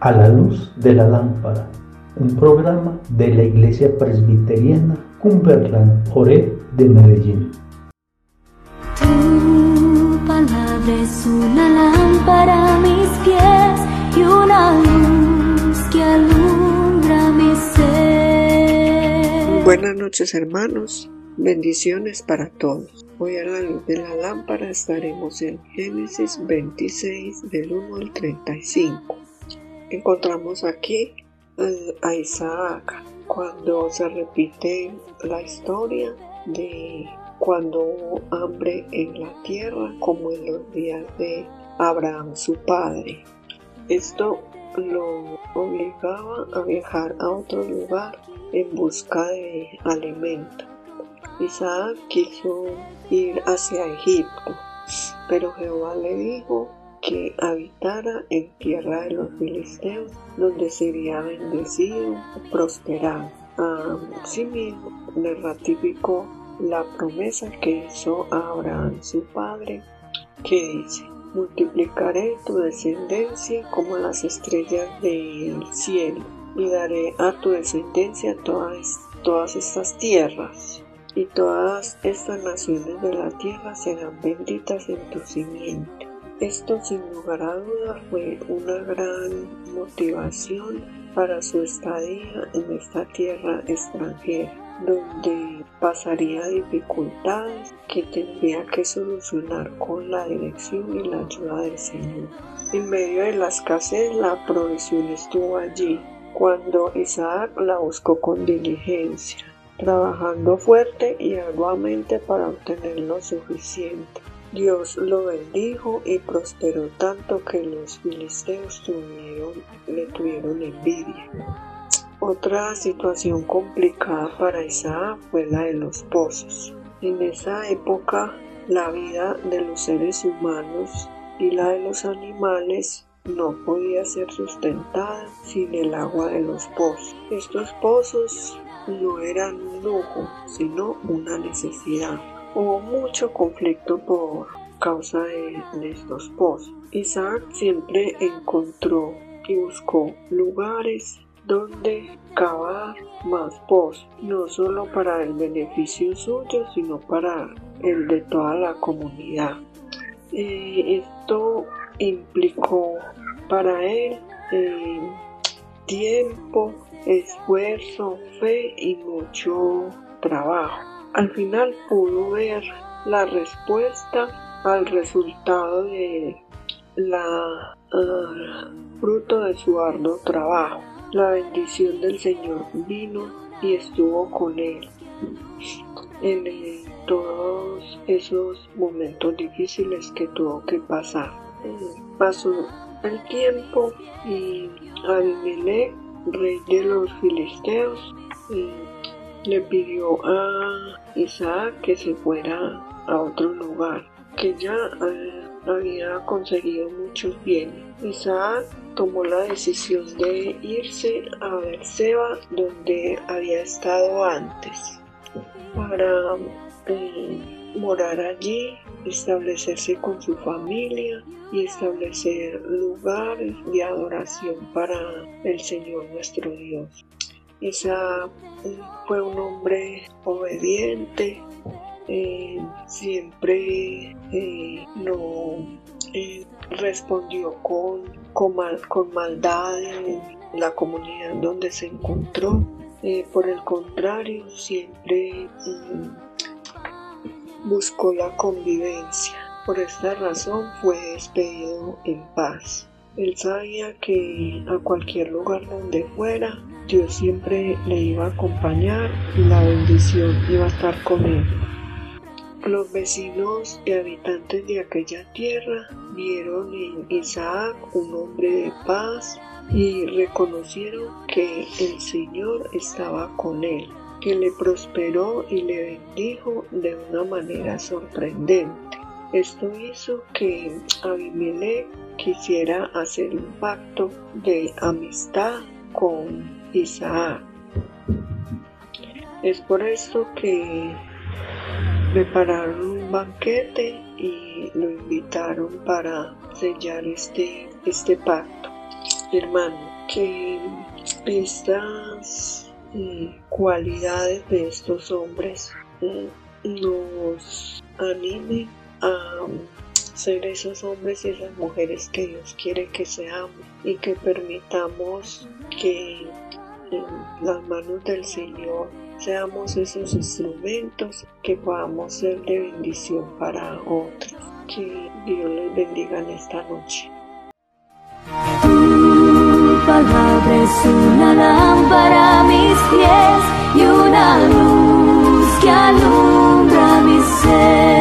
A la luz de la lámpara, un programa de la Iglesia Presbiteriana Cumberland Ore de Medellín. Tu palabra es una lámpara a mis pies y una luz que alumbra mi ser. Buenas noches hermanos, bendiciones para todos. Hoy a la luz de la lámpara estaremos en Génesis 26 del 1 al 35 encontramos aquí a Isaac cuando se repite la historia de cuando hubo hambre en la tierra como en los días de Abraham su padre. Esto lo obligaba a viajar a otro lugar en busca de alimento. Isaac quiso ir hacia Egipto, pero Jehová le dijo que habitara en tierra de los filisteos, donde sería bendecido prosperado. Asimismo, le ratificó la promesa que hizo a Abraham su padre, que dice, multiplicaré tu descendencia como las estrellas del cielo, y daré a tu descendencia todas estas tierras, y todas estas naciones de la tierra serán benditas en tu simiente esto sin lugar a dudas fue una gran motivación para su estadía en esta tierra extranjera, donde pasaría dificultades que tendría que solucionar con la dirección y la ayuda del Señor. En medio de la escasez, la provisión estuvo allí, cuando Isaac la buscó con diligencia, trabajando fuerte y arduamente para obtener lo suficiente. Dios lo bendijo y prosperó tanto que los filisteos le tuvieron envidia. Otra situación complicada para Isaac fue la de los pozos. En esa época la vida de los seres humanos y la de los animales no podía ser sustentada sin el agua de los pozos. Estos pozos no eran un lujo, sino una necesidad. Hubo mucho conflicto por causa de, estos pozos. Isaac siempre encontró y buscó lugares donde cavar más pozos, no solo para el beneficio suyo, sino para el de toda la comunidad. Eh, esto implicó para él eh, tiempo, esfuerzo, fe y mucho trabajo. Al final pudo ver la respuesta al resultado de la ah, fruto de su arduo trabajo. La bendición del Señor vino y estuvo con él en todos esos momentos difíciles que tuvo que pasar. Pasó el tiempo y Abimelech, rey de los filisteos, le pidió a Isaac que se fuera a otro lugar, que ya eh, había conseguido muchos bienes. Isaac tomó la decisión de irse a Berseba, donde había estado antes, para eh, morar allí, establecerse con su familia y establecer lugares de adoración para el Señor nuestro Dios. Isaac fue un hombre obediente, eh, siempre eh, no eh, respondió con, con, con, maldad en la comunidad donde se encontró. por el contrario, siempre buscó la convivencia. Por esta razón fue despedido en paz. Él sabía que a cualquier lugar donde fuera, Dios siempre le iba a acompañar y la bendición iba a estar con él. Los vecinos y habitantes de aquella tierra vieron en Isaac un hombre de paz y reconocieron que el Señor estaba con él, que le prosperó y le bendijo de una manera sorprendente. Esto hizo que Abimelech quisiera hacer un pacto de amistad con Isaac. Es por esto que prepararon un banquete y lo invitaron para sellar este, este pacto. Hermano, que estas eh, cualidades de estos hombres eh, nos animen a ser esos hombres y esas mujeres que Dios quiere que seamos y que permitamos que en las manos del Señor seamos esos instrumentos que podamos ser de bendición para otros. Que Dios les bendiga en esta noche. Es una lámpara a mis pies y una luz que alumbra mi ser.